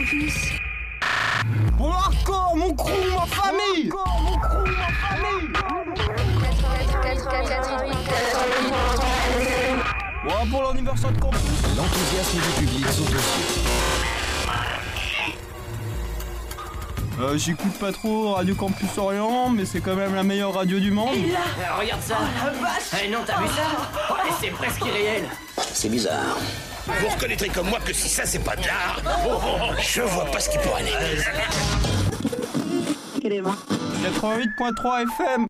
Campus. Bon hardcore, mon crew, ma famille. Hardcore, mon crew, ma famille. Bon, pour l'anniversaire de campus. L'enthousiasme du public sont euh, J'écoute pas trop Radio Campus Orient, mais c'est quand même la meilleure radio du monde. Euh, regarde ça. Eh non, t'as vu ça Oh, C'est presque irréel. C'est bizarre. Vous reconnaîtrez comme moi que si ça c'est pas de l'art, oh, oh, oh, je vois pas ce qui pourrait aller. 88.3 FM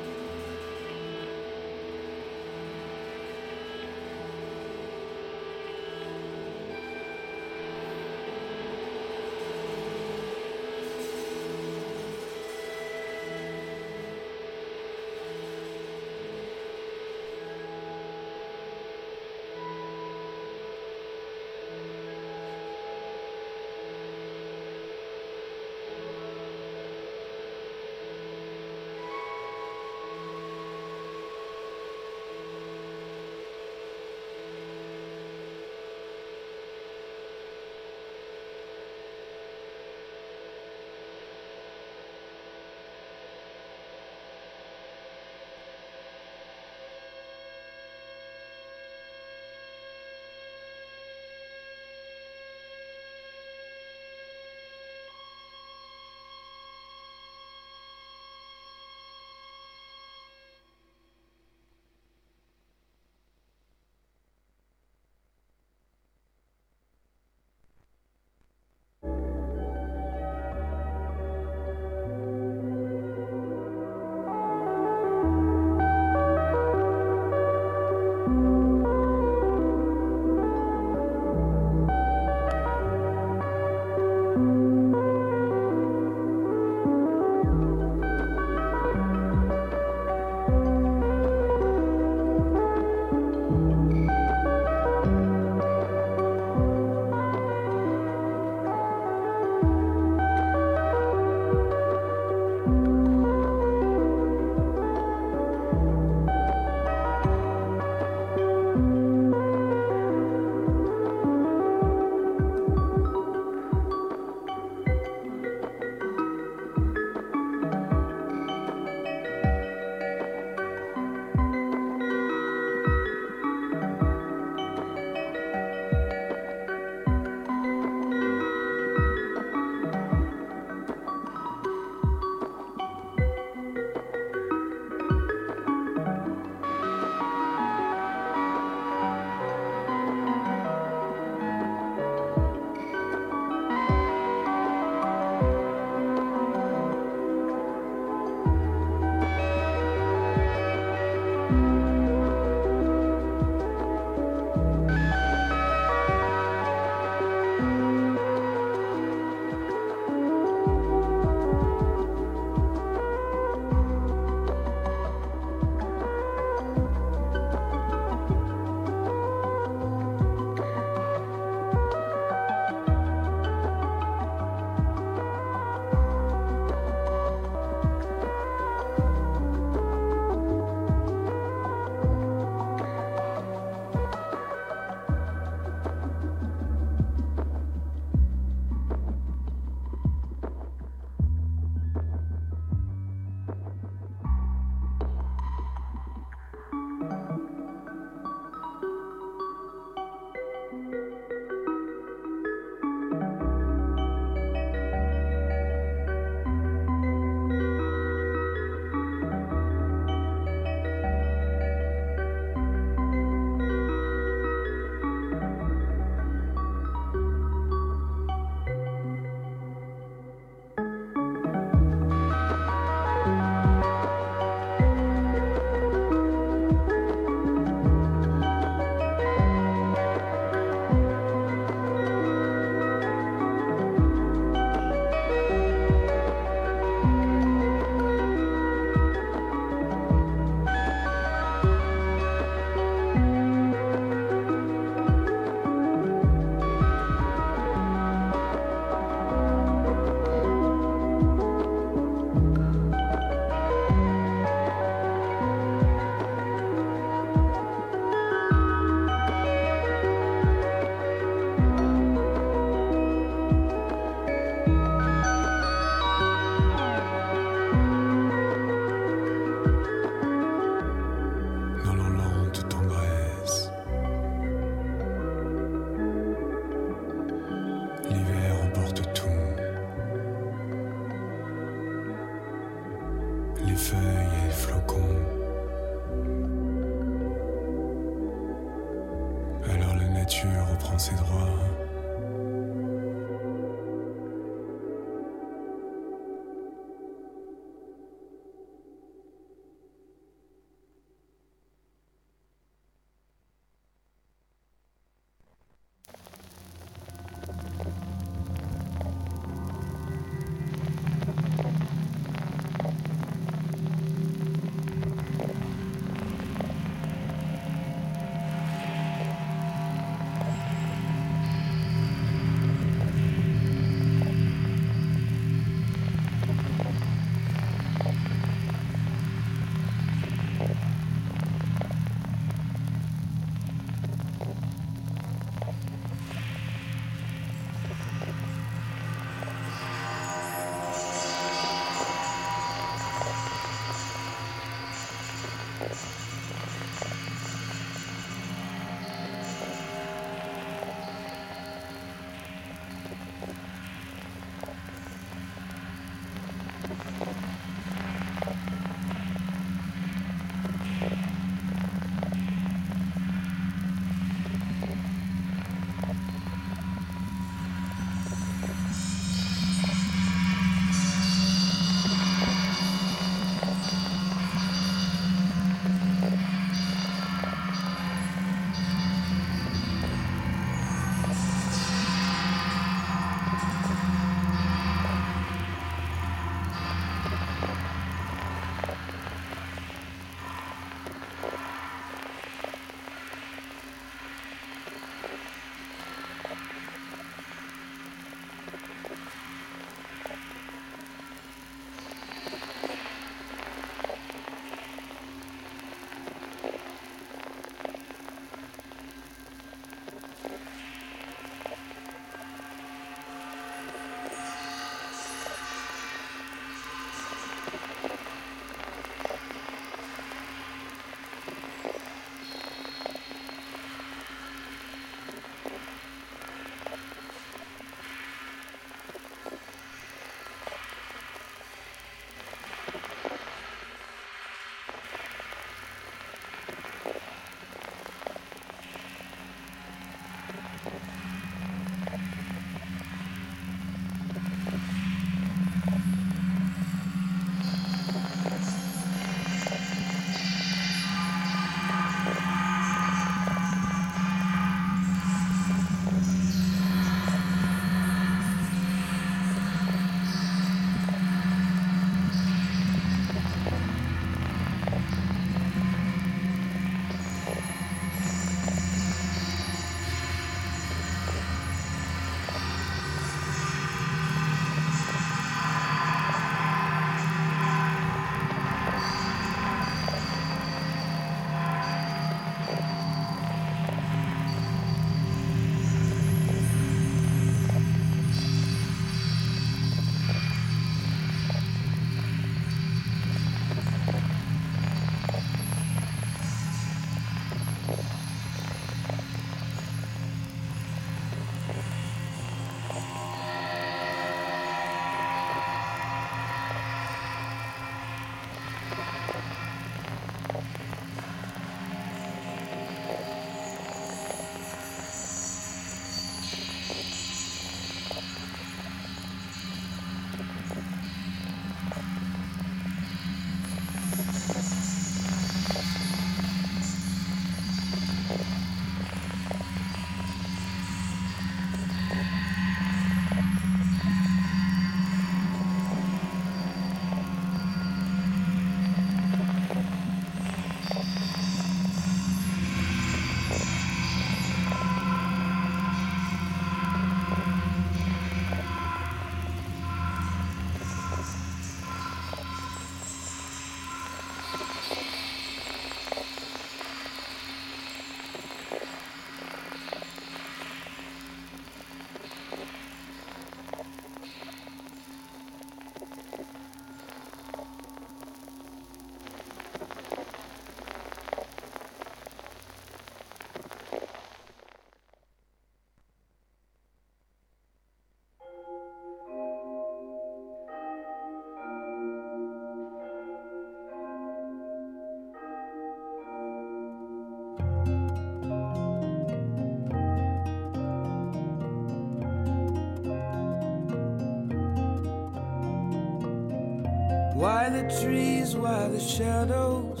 trees, why the shadows?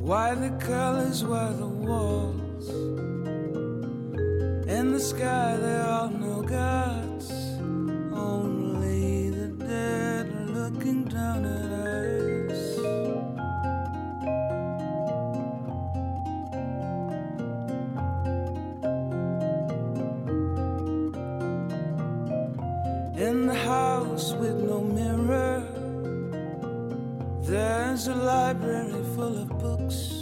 Why the colors, why the walls? In the sky, there are no gods, only the dead looking down at us. In the house with no mirror, there's a library full of books.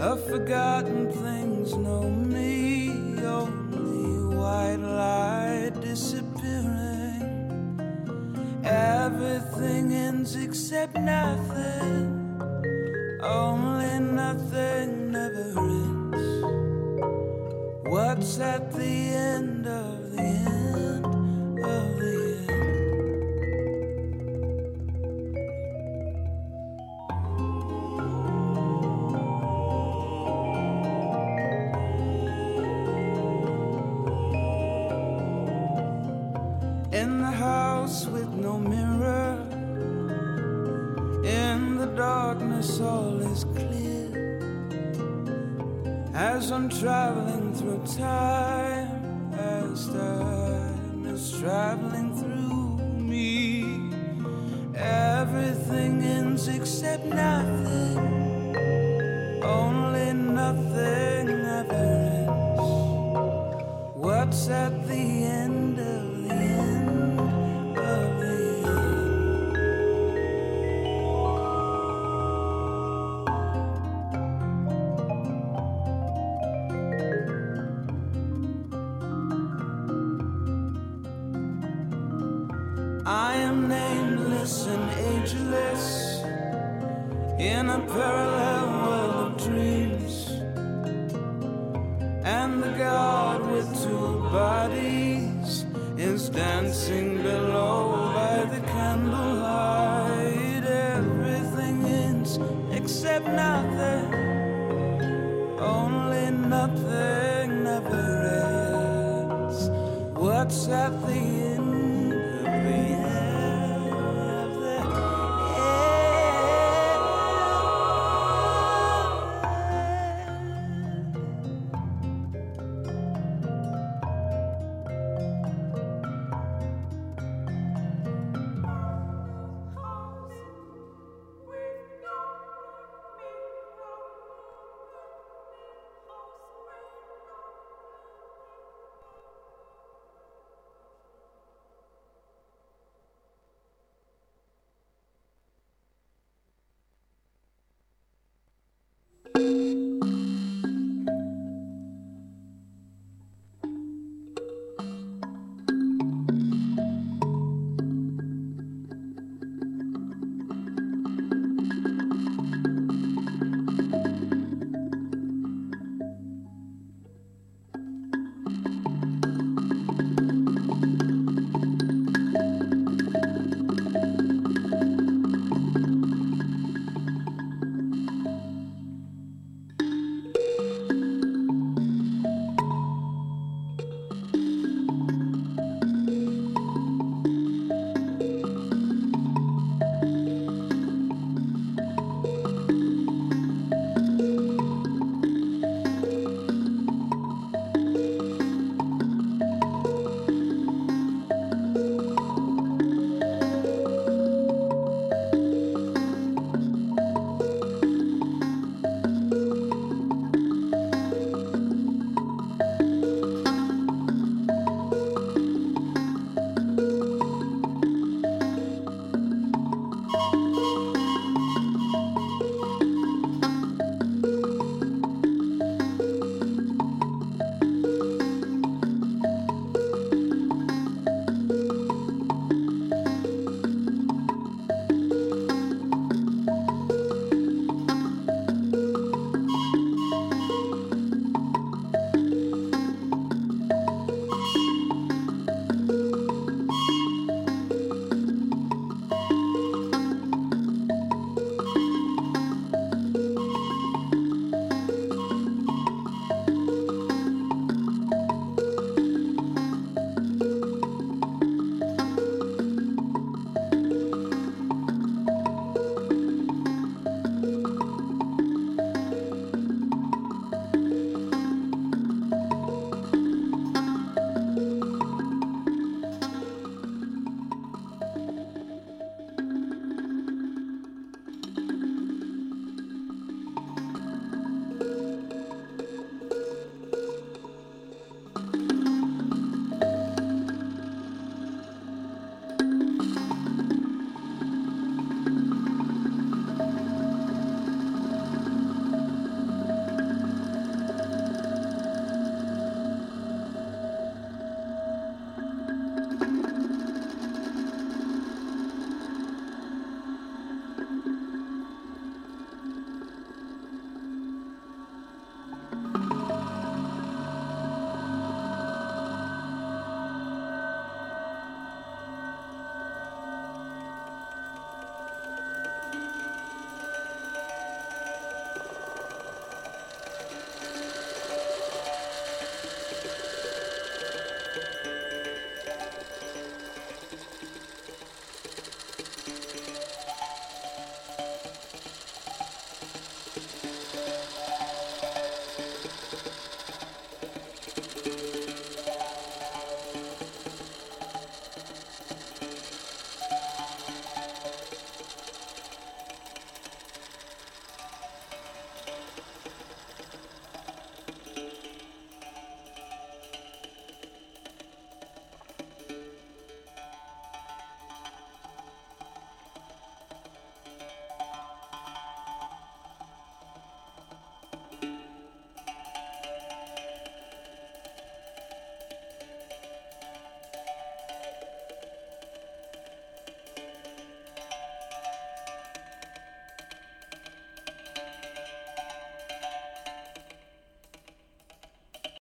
Of forgotten things, no me, only white light disappearing. Everything ends except nothing, only nothing never ends. What's at the end As I'm traveling through time, as time is traveling through me, everything ends except nothing. Only nothing ever ends. What's at the end except nothing, only nothing never ends. What's at the end?